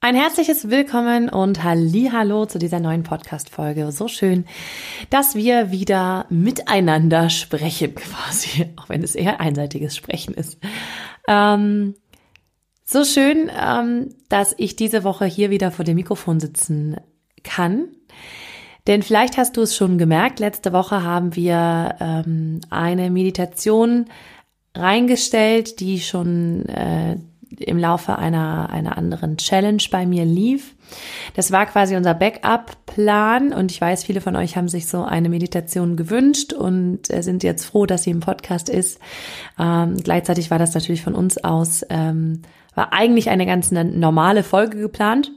Ein herzliches Willkommen und Hallo zu dieser neuen Podcast-Folge. So schön, dass wir wieder miteinander sprechen, quasi, auch wenn es eher einseitiges Sprechen ist. Ähm, so schön, ähm, dass ich diese Woche hier wieder vor dem Mikrofon sitzen kann. Denn vielleicht hast du es schon gemerkt, letzte Woche haben wir ähm, eine Meditation reingestellt, die schon äh, im Laufe einer, einer anderen Challenge bei mir lief. Das war quasi unser Backup-Plan und ich weiß, viele von euch haben sich so eine Meditation gewünscht und äh, sind jetzt froh, dass sie im Podcast ist. Ähm, gleichzeitig war das natürlich von uns aus, ähm, war eigentlich eine ganz normale Folge geplant.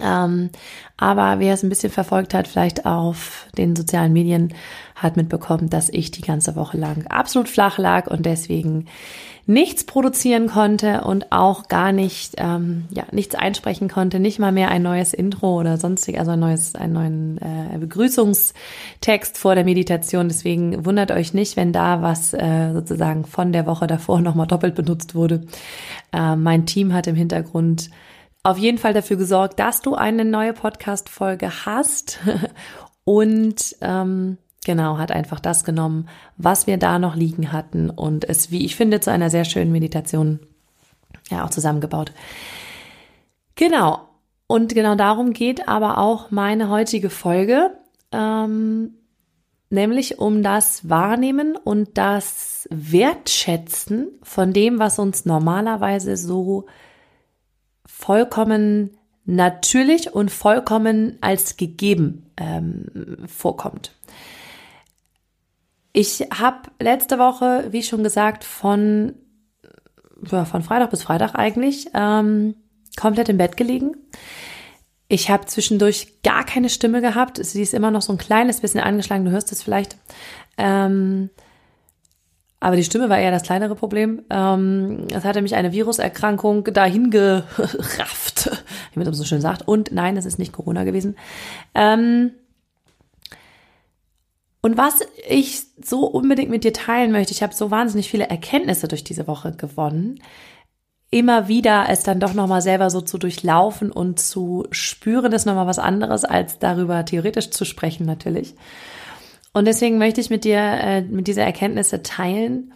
Ähm, aber wer es ein bisschen verfolgt hat, vielleicht auf den sozialen Medien, hat mitbekommen, dass ich die ganze Woche lang absolut flach lag und deswegen nichts produzieren konnte und auch gar nicht, ähm, ja, nichts einsprechen konnte, nicht mal mehr ein neues Intro oder sonstig, also ein neues, einen neuen äh, Begrüßungstext vor der Meditation. Deswegen wundert euch nicht, wenn da was äh, sozusagen von der Woche davor nochmal doppelt benutzt wurde. Äh, mein Team hat im Hintergrund auf jeden Fall dafür gesorgt, dass du eine neue Podcast-Folge hast und ähm, Genau, hat einfach das genommen, was wir da noch liegen hatten und es, wie ich finde, zu einer sehr schönen Meditation ja auch zusammengebaut. Genau. Und genau darum geht aber auch meine heutige Folge, ähm, nämlich um das Wahrnehmen und das Wertschätzen von dem, was uns normalerweise so vollkommen natürlich und vollkommen als gegeben ähm, vorkommt. Ich habe letzte Woche, wie schon gesagt, von, ja, von Freitag bis Freitag eigentlich ähm, komplett im Bett gelegen. Ich habe zwischendurch gar keine Stimme gehabt. Sie ist immer noch so ein kleines bisschen angeschlagen, du hörst es vielleicht. Ähm, aber die Stimme war eher das kleinere Problem. Ähm, es hatte mich eine Viruserkrankung dahin gerafft, wie man so schön sagt. Und nein, es ist nicht Corona gewesen. Ähm, und was ich so unbedingt mit dir teilen möchte, ich habe so wahnsinnig viele Erkenntnisse durch diese Woche gewonnen. Immer wieder es dann doch nochmal selber so zu durchlaufen und zu spüren, ist nochmal was anderes, als darüber theoretisch zu sprechen natürlich. Und deswegen möchte ich mit dir äh, mit dieser Erkenntnisse teilen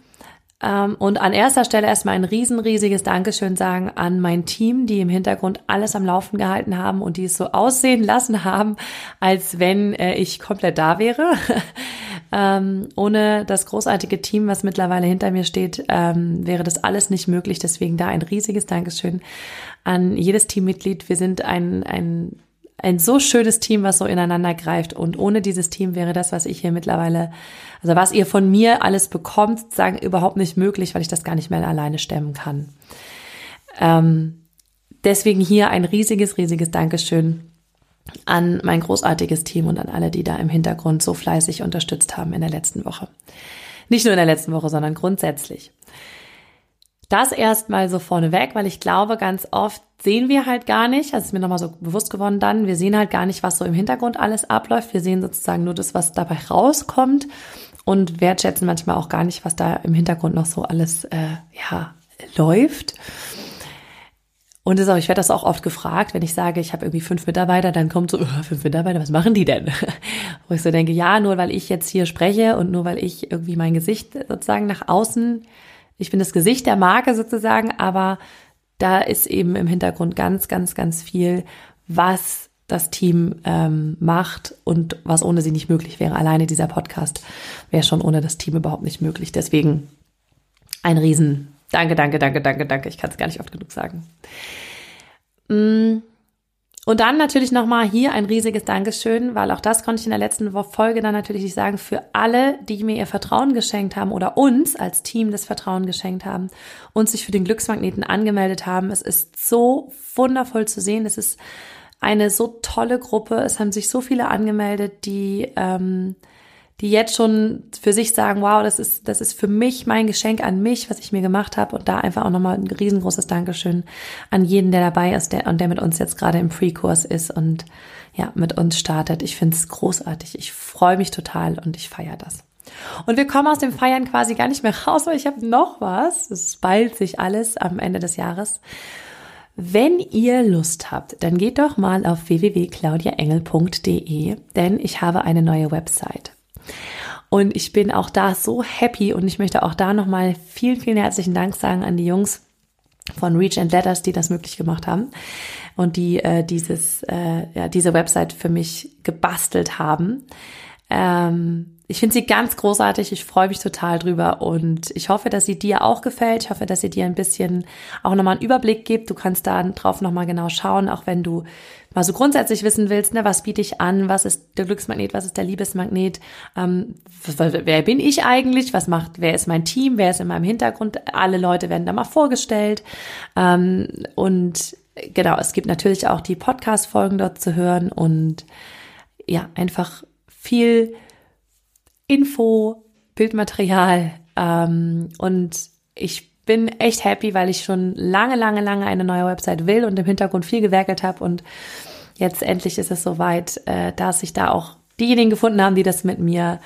ähm, und an erster Stelle erstmal ein riesen, riesiges Dankeschön sagen an mein Team, die im Hintergrund alles am Laufen gehalten haben und die es so aussehen lassen haben, als wenn äh, ich komplett da wäre. ähm, ohne das großartige Team, was mittlerweile hinter mir steht, ähm, wäre das alles nicht möglich. Deswegen da ein riesiges Dankeschön an jedes Teammitglied. Wir sind ein, ein ein so schönes Team, was so ineinander greift. Und ohne dieses Team wäre das, was ich hier mittlerweile, also was ihr von mir alles bekommt, sagen, überhaupt nicht möglich, weil ich das gar nicht mehr alleine stemmen kann. Ähm, deswegen hier ein riesiges, riesiges Dankeschön an mein großartiges Team und an alle, die da im Hintergrund so fleißig unterstützt haben in der letzten Woche. Nicht nur in der letzten Woche, sondern grundsätzlich. Das erstmal so vorneweg, weil ich glaube, ganz oft sehen wir halt gar nicht, also ist mir nochmal so bewusst geworden dann, wir sehen halt gar nicht, was so im Hintergrund alles abläuft. Wir sehen sozusagen nur das, was dabei rauskommt und wertschätzen manchmal auch gar nicht, was da im Hintergrund noch so alles, äh, ja, läuft. Und das auch, ich werde das auch oft gefragt, wenn ich sage, ich habe irgendwie fünf Mitarbeiter, dann kommt so, oh, fünf Mitarbeiter, was machen die denn? Wo ich so denke, ja, nur weil ich jetzt hier spreche und nur weil ich irgendwie mein Gesicht sozusagen nach außen ich bin das Gesicht der Marke sozusagen, aber da ist eben im Hintergrund ganz, ganz, ganz viel, was das Team ähm, macht und was ohne sie nicht möglich wäre. Alleine dieser Podcast wäre schon ohne das Team überhaupt nicht möglich. Deswegen ein Riesen. Danke, danke, danke, danke, danke. Ich kann es gar nicht oft genug sagen. Mm. Und dann natürlich nochmal hier ein riesiges Dankeschön, weil auch das konnte ich in der letzten Folge dann natürlich nicht sagen, für alle, die mir ihr Vertrauen geschenkt haben oder uns als Team das Vertrauen geschenkt haben und sich für den Glücksmagneten angemeldet haben. Es ist so wundervoll zu sehen. Es ist eine so tolle Gruppe. Es haben sich so viele angemeldet, die, ähm, die jetzt schon für sich sagen, wow, das ist, das ist für mich mein Geschenk an mich, was ich mir gemacht habe. Und da einfach auch nochmal ein riesengroßes Dankeschön an jeden, der dabei ist der, und der mit uns jetzt gerade im Pre-Kurs ist und ja, mit uns startet. Ich finde es großartig. Ich freue mich total und ich feiere das. Und wir kommen aus dem Feiern quasi gar nicht mehr raus, weil ich habe noch was. Es ballt sich alles am Ende des Jahres. Wenn ihr Lust habt, dann geht doch mal auf www.claudiaengel.de, denn ich habe eine neue Website. Und ich bin auch da so happy und ich möchte auch da nochmal vielen, vielen herzlichen Dank sagen an die Jungs von Reach and Letters, die das möglich gemacht haben und die äh, dieses, äh, ja, diese Website für mich gebastelt haben. Ähm, ich finde sie ganz großartig. Ich freue mich total drüber und ich hoffe, dass sie dir auch gefällt. Ich hoffe, dass sie dir ein bisschen auch nochmal einen Überblick gibt. Du kannst da drauf nochmal genau schauen, auch wenn du mal so grundsätzlich wissen willst, ne, was biete ich an, was ist der Glücksmagnet, was ist der Liebesmagnet, ähm, wer bin ich eigentlich, was macht, wer ist mein Team, wer ist in meinem Hintergrund. Alle Leute werden da mal vorgestellt ähm, und genau, es gibt natürlich auch die Podcast-Folgen dort zu hören und ja, einfach viel Info, Bildmaterial ähm, und ich bin echt happy, weil ich schon lange, lange, lange eine neue Website will und im Hintergrund viel gewerkelt habe und jetzt endlich ist es soweit, äh, dass sich da auch diejenigen gefunden haben, die das mit mir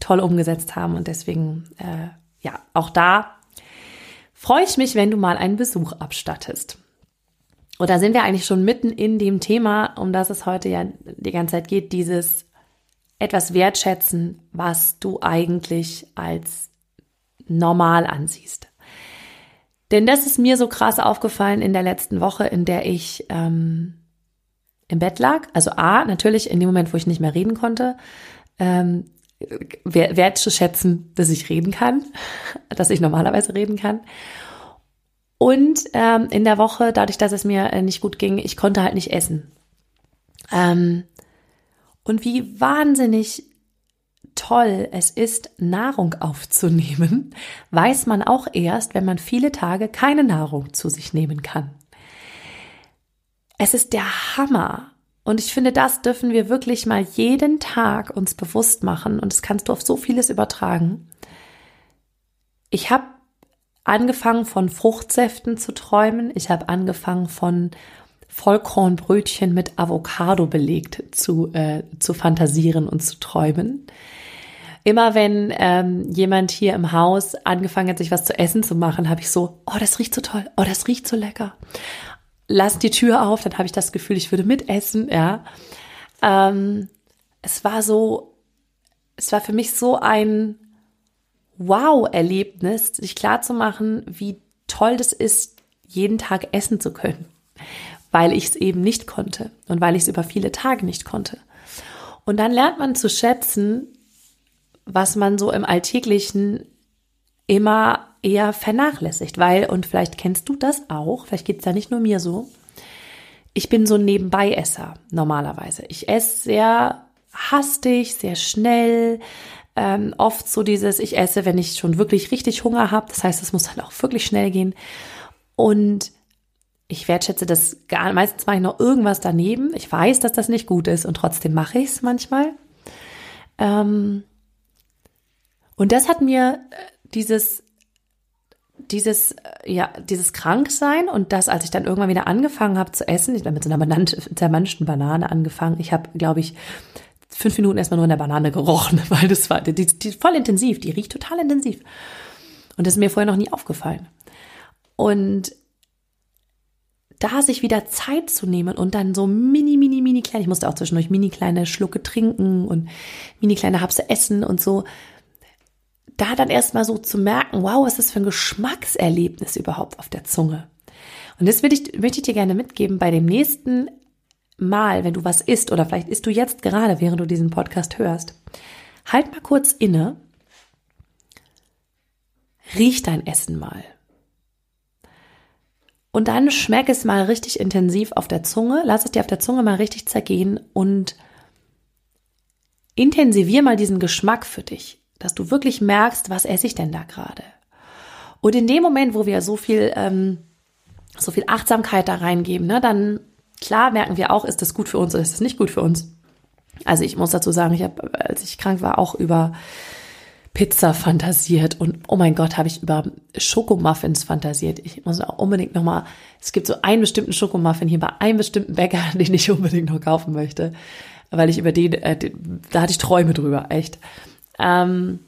toll umgesetzt haben und deswegen äh, ja auch da freue ich mich, wenn du mal einen Besuch abstattest. Und da sind wir eigentlich schon mitten in dem Thema, um das es heute ja die ganze Zeit geht, dieses etwas wertschätzen, was du eigentlich als normal ansiehst. Denn das ist mir so krass aufgefallen in der letzten Woche, in der ich ähm, im Bett lag. Also A, natürlich in dem Moment, wo ich nicht mehr reden konnte, ähm, wertzuschätzen, dass ich reden kann, dass ich normalerweise reden kann. Und ähm, in der Woche, dadurch, dass es mir äh, nicht gut ging, ich konnte halt nicht essen. Ähm, und wie wahnsinnig toll es ist, Nahrung aufzunehmen, weiß man auch erst, wenn man viele Tage keine Nahrung zu sich nehmen kann. Es ist der Hammer. Und ich finde, das dürfen wir wirklich mal jeden Tag uns bewusst machen. Und das kannst du auf so vieles übertragen. Ich habe angefangen von Fruchtsäften zu träumen. Ich habe angefangen von Vollkornbrötchen mit Avocado belegt zu, äh, zu fantasieren und zu träumen. Immer wenn ähm, jemand hier im Haus angefangen hat, sich was zu essen zu machen, habe ich so, oh, das riecht so toll, oh, das riecht so lecker. Lass die Tür auf, dann habe ich das Gefühl, ich würde mitessen, ja. Ähm, es war so, es war für mich so ein Wow-Erlebnis, sich klarzumachen, wie toll das ist, jeden Tag essen zu können weil ich es eben nicht konnte und weil ich es über viele Tage nicht konnte. Und dann lernt man zu schätzen, was man so im Alltäglichen immer eher vernachlässigt, weil, und vielleicht kennst du das auch, vielleicht geht es da nicht nur mir so, ich bin so ein Nebenbeiesser normalerweise. Ich esse sehr hastig, sehr schnell, ähm, oft so dieses, ich esse, wenn ich schon wirklich richtig Hunger habe, das heißt, es muss dann auch wirklich schnell gehen. Und ich wertschätze das gar meistens mache ich noch irgendwas daneben. Ich weiß, dass das nicht gut ist und trotzdem mache ich es manchmal. Ähm, und das hat mir äh, dieses dieses äh, ja dieses Kranksein und das, als ich dann irgendwann wieder angefangen habe zu essen, ich habe mit so einer zermanschten Banane angefangen. Ich habe, glaube ich, fünf Minuten erstmal nur in der Banane gerochen, weil das war die, die voll intensiv, die riecht total intensiv. Und das ist mir vorher noch nie aufgefallen. Und da sich wieder Zeit zu nehmen und dann so mini, mini, mini klein, ich musste auch zwischendurch mini kleine Schlucke trinken und mini kleine Hapse essen und so, da dann erstmal so zu merken, wow, was ist das für ein Geschmackserlebnis überhaupt auf der Zunge. Und das will ich, möchte ich dir gerne mitgeben bei dem nächsten Mal, wenn du was isst oder vielleicht isst du jetzt gerade, während du diesen Podcast hörst. Halt mal kurz inne. Riech dein Essen mal. Und dann schmeck es mal richtig intensiv auf der Zunge, lass es dir auf der Zunge mal richtig zergehen und intensivier mal diesen Geschmack für dich, dass du wirklich merkst, was esse ich denn da gerade. Und in dem Moment, wo wir so viel, ähm, so viel Achtsamkeit da reingeben, ne, dann klar merken wir auch, ist das gut für uns oder ist das nicht gut für uns. Also ich muss dazu sagen, ich habe, als ich krank war, auch über Pizza fantasiert und oh mein Gott, habe ich über Schokomuffins fantasiert. Ich muss auch unbedingt nochmal, es gibt so einen bestimmten Schokomuffin hier bei einem bestimmten Bäcker, den ich unbedingt noch kaufen möchte, weil ich über den, äh, den da hatte ich Träume drüber, echt. Ähm,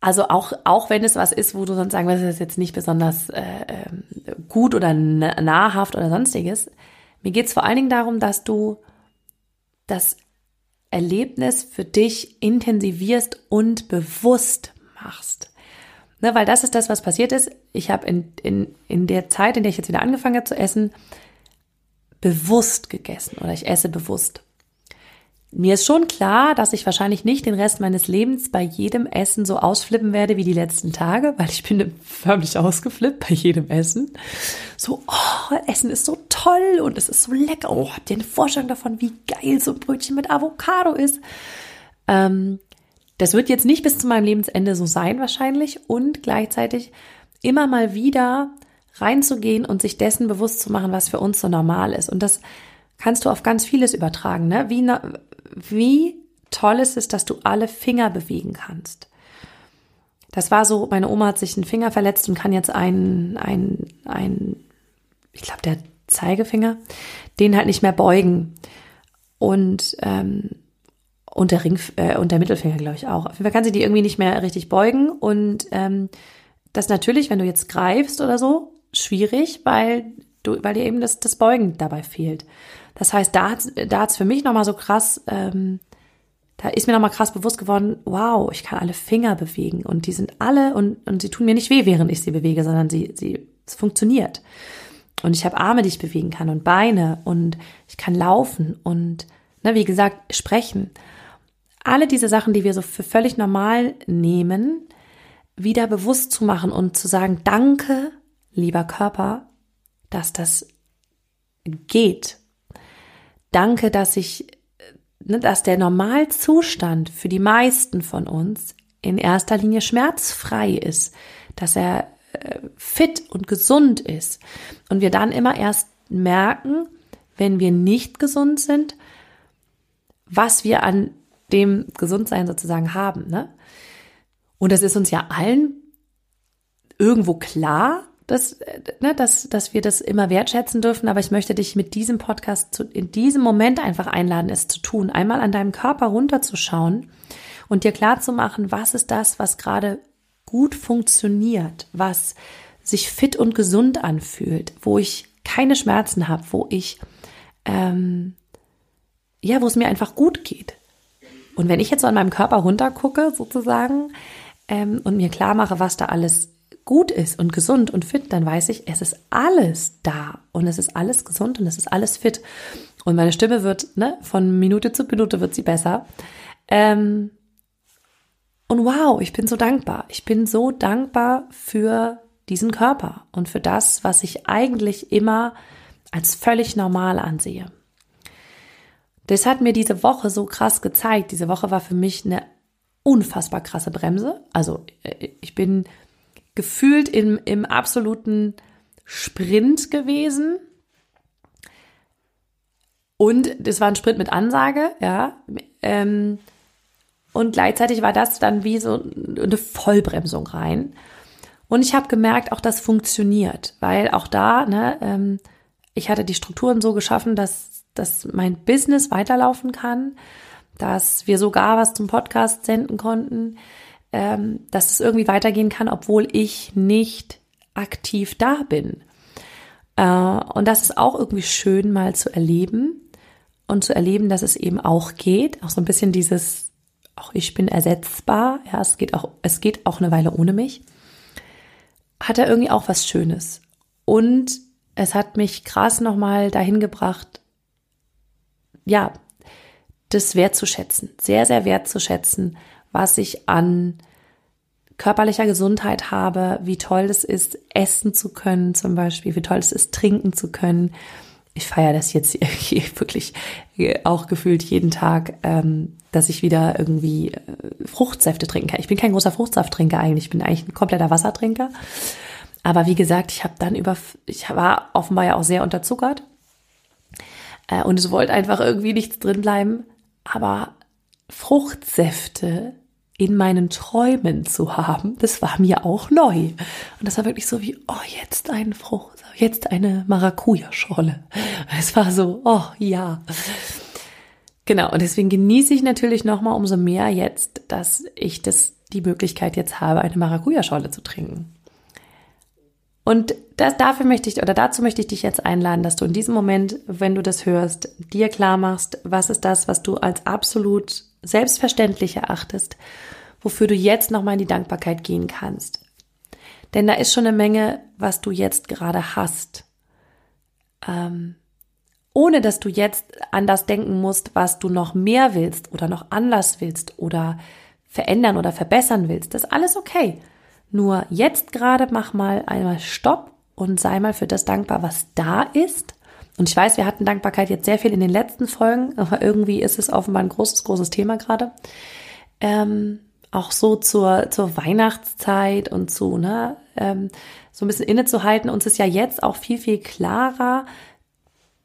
also auch, auch wenn es was ist, wo du sonst sagen würdest, das ist jetzt nicht besonders äh, ähm, gut oder nahrhaft oder sonstiges. Mir geht es vor allen Dingen darum, dass du das Erlebnis für dich intensivierst und bewusst machst. Ne, weil das ist das, was passiert ist. Ich habe in, in, in der Zeit, in der ich jetzt wieder angefangen habe zu essen, bewusst gegessen oder ich esse bewusst. Mir ist schon klar, dass ich wahrscheinlich nicht den Rest meines Lebens bei jedem Essen so ausflippen werde wie die letzten Tage, weil ich bin förmlich ausgeflippt bei jedem Essen. So, oh, Essen ist so toll und es ist so lecker. Oh, habt ihr eine Vorstellung davon, wie geil so ein Brötchen mit Avocado ist? Ähm, das wird jetzt nicht bis zu meinem Lebensende so sein wahrscheinlich und gleichzeitig immer mal wieder reinzugehen und sich dessen bewusst zu machen, was für uns so normal ist. Und das kannst du auf ganz vieles übertragen. Ne? Wie, wie toll ist es, dass du alle Finger bewegen kannst. Das war so, meine Oma hat sich einen Finger verletzt und kann jetzt einen, einen, einen ich glaube, der Zeigefinger, den halt nicht mehr beugen. Und, ähm, und der Ring äh, und der Mittelfinger, glaube ich, auch. Auf jeden Fall kann sie die irgendwie nicht mehr richtig beugen. Und ähm, das natürlich, wenn du jetzt greifst oder so, schwierig, weil weil dir eben das, das Beugen dabei fehlt. Das heißt, da da hat's für mich nochmal so krass, ähm, da ist mir nochmal krass bewusst geworden, wow, ich kann alle Finger bewegen und die sind alle und, und sie tun mir nicht weh, während ich sie bewege, sondern sie, sie, es funktioniert. Und ich habe Arme, die ich bewegen kann und Beine und ich kann laufen und, ne, wie gesagt, sprechen. Alle diese Sachen, die wir so für völlig normal nehmen, wieder bewusst zu machen und zu sagen, danke, lieber Körper, dass das geht Danke, dass ich, ne, dass der Normalzustand für die meisten von uns in erster Linie schmerzfrei ist, dass er äh, fit und gesund ist. Und wir dann immer erst merken, wenn wir nicht gesund sind, was wir an dem Gesundsein sozusagen haben. Ne? Und das ist uns ja allen irgendwo klar, dass, ne, dass, dass wir das immer wertschätzen dürfen. Aber ich möchte dich mit diesem Podcast zu, in diesem Moment einfach einladen, es zu tun. Einmal an deinem Körper runterzuschauen und dir klar zu machen, was ist das, was gerade gut funktioniert, was sich fit und gesund anfühlt, wo ich keine Schmerzen habe, wo ich, ähm, ja, wo es mir einfach gut geht. Und wenn ich jetzt so an meinem Körper runtergucke, sozusagen, ähm, und mir klar mache, was da alles gut ist und gesund und fit, dann weiß ich, es ist alles da und es ist alles gesund und es ist alles fit. Und meine Stimme wird, ne, von Minute zu Minute wird sie besser. Ähm, und wow, ich bin so dankbar. Ich bin so dankbar für diesen Körper und für das, was ich eigentlich immer als völlig normal ansehe. Das hat mir diese Woche so krass gezeigt. Diese Woche war für mich eine unfassbar krasse Bremse. Also äh, ich bin gefühlt im, im absoluten Sprint gewesen. Und das war ein Sprint mit Ansage, ja. Ähm, und gleichzeitig war das dann wie so eine Vollbremsung rein. Und ich habe gemerkt, auch das funktioniert, weil auch da, ne, ähm, ich hatte die Strukturen so geschaffen, dass, dass mein Business weiterlaufen kann, dass wir sogar was zum Podcast senden konnten, ähm, dass es irgendwie weitergehen kann, obwohl ich nicht aktiv da bin. Äh, und das ist auch irgendwie schön mal zu erleben und zu erleben, dass es eben auch geht. Auch so ein bisschen dieses, auch ich bin ersetzbar. Ja, es geht auch, es geht auch eine Weile ohne mich. Hat er irgendwie auch was Schönes. Und es hat mich krass nochmal dahin gebracht, ja, das wertzuschätzen, sehr, sehr wertzuschätzen, was ich an körperlicher Gesundheit habe, wie toll es ist, essen zu können zum Beispiel, wie toll es ist, trinken zu können. Ich feiere das jetzt wirklich auch gefühlt jeden Tag, ähm, dass ich wieder irgendwie äh, Fruchtsäfte trinken kann. Ich bin kein großer Fruchtsafttrinker eigentlich, ich bin eigentlich ein kompletter Wassertrinker. Aber wie gesagt, ich habe dann über, ich war offenbar ja auch sehr unterzuckert äh, und es wollte einfach irgendwie nichts drin bleiben. Aber Fruchtsäfte in meinen Träumen zu haben, das war mir auch neu. Und das war wirklich so wie, oh, jetzt ein Frucht, jetzt eine Maracuja-Schorle. Es war so, oh ja. Genau, und deswegen genieße ich natürlich nochmal umso mehr jetzt, dass ich das, die Möglichkeit jetzt habe, eine Maracuja-Schorle zu trinken. Und das, dafür möchte ich, oder dazu möchte ich dich jetzt einladen, dass du in diesem Moment, wenn du das hörst, dir klar machst, was ist das, was du als absolut selbstverständlich erachtest, wofür du jetzt nochmal in die Dankbarkeit gehen kannst. Denn da ist schon eine Menge, was du jetzt gerade hast. Ähm, ohne dass du jetzt an das denken musst, was du noch mehr willst oder noch anders willst oder verändern oder verbessern willst. Das ist alles okay. Nur jetzt gerade mach mal einmal Stopp und sei mal für das dankbar, was da ist. Und ich weiß, wir hatten Dankbarkeit jetzt sehr viel in den letzten Folgen, aber irgendwie ist es offenbar ein großes, großes Thema gerade. Ähm, auch so zur, zur Weihnachtszeit und zu, ne, ähm, so ein bisschen innezuhalten. Uns ist ja jetzt auch viel, viel klarer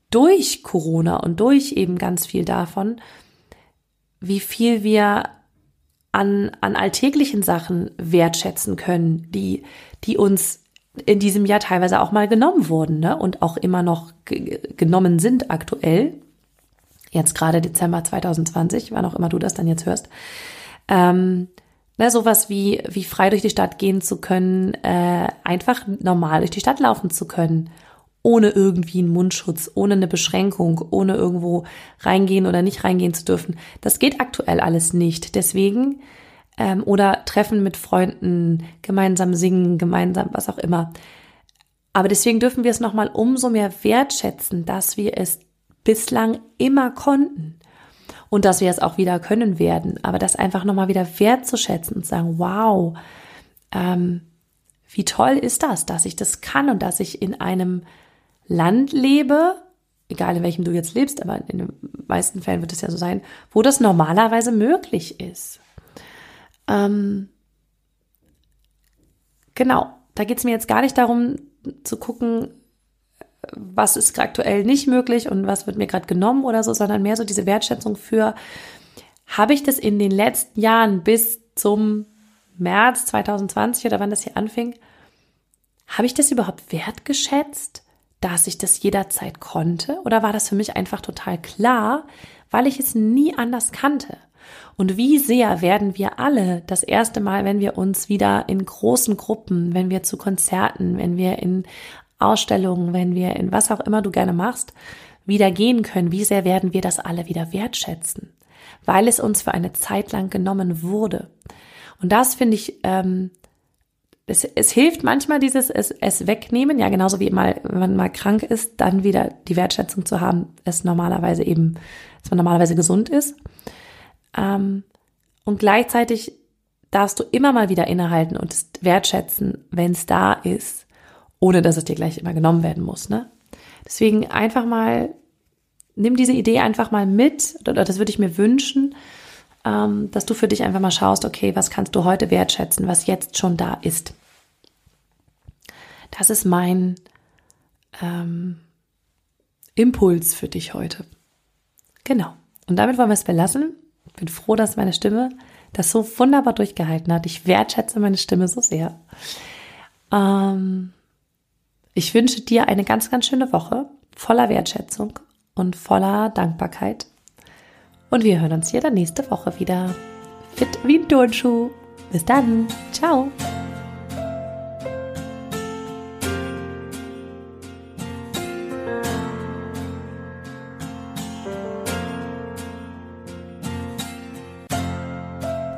durch Corona und durch eben ganz viel davon, wie viel wir an, an alltäglichen Sachen wertschätzen können, die, die uns in diesem Jahr teilweise auch mal genommen wurden ne? und auch immer noch genommen sind aktuell. Jetzt gerade Dezember 2020, wann auch immer du das dann jetzt hörst. Ähm, ne, sowas wie, wie frei durch die Stadt gehen zu können, äh, einfach normal durch die Stadt laufen zu können, ohne irgendwie einen Mundschutz, ohne eine Beschränkung, ohne irgendwo reingehen oder nicht reingehen zu dürfen. Das geht aktuell alles nicht. Deswegen ähm, oder Treffen mit Freunden, gemeinsam singen, gemeinsam was auch immer. Aber deswegen dürfen wir es nochmal umso mehr wertschätzen, dass wir es bislang immer konnten und dass wir es auch wieder können werden. Aber das einfach nochmal wieder wertzuschätzen und sagen, wow, ähm, wie toll ist das, dass ich das kann und dass ich in einem Land lebe, egal in welchem du jetzt lebst, aber in den meisten Fällen wird es ja so sein, wo das normalerweise möglich ist. Ähm, genau, da geht es mir jetzt gar nicht darum zu gucken, was ist aktuell nicht möglich und was wird mir gerade genommen oder so, sondern mehr so diese Wertschätzung für, habe ich das in den letzten Jahren bis zum März 2020 oder wann das hier anfing, habe ich das überhaupt wertgeschätzt, dass ich das jederzeit konnte? Oder war das für mich einfach total klar, weil ich es nie anders kannte? Und wie sehr werden wir alle das erste Mal, wenn wir uns wieder in großen Gruppen, wenn wir zu Konzerten, wenn wir in Ausstellungen, wenn wir in was auch immer du gerne machst, wieder gehen können, wie sehr werden wir das alle wieder wertschätzen, weil es uns für eine Zeit lang genommen wurde. Und das finde ich, ähm, es, es hilft manchmal dieses es, es wegnehmen, ja genauso wie mal, wenn man mal krank ist, dann wieder die Wertschätzung zu haben, es normalerweise eben, dass man normalerweise gesund ist. Ähm, und gleichzeitig darfst du immer mal wieder innehalten und es wertschätzen, wenn es da ist, ohne dass es dir gleich immer genommen werden muss. Ne? Deswegen einfach mal, nimm diese Idee einfach mal mit, oder das würde ich mir wünschen, ähm, dass du für dich einfach mal schaust, okay, was kannst du heute wertschätzen, was jetzt schon da ist. Das ist mein ähm, Impuls für dich heute. Genau. Und damit wollen wir es belassen bin froh, dass meine Stimme das so wunderbar durchgehalten hat. Ich wertschätze meine Stimme so sehr. Ähm, ich wünsche dir eine ganz, ganz schöne Woche voller Wertschätzung und voller Dankbarkeit. Und wir hören uns hier dann nächste Woche wieder. Fit wie ein Turnschuh. Bis dann. Ciao.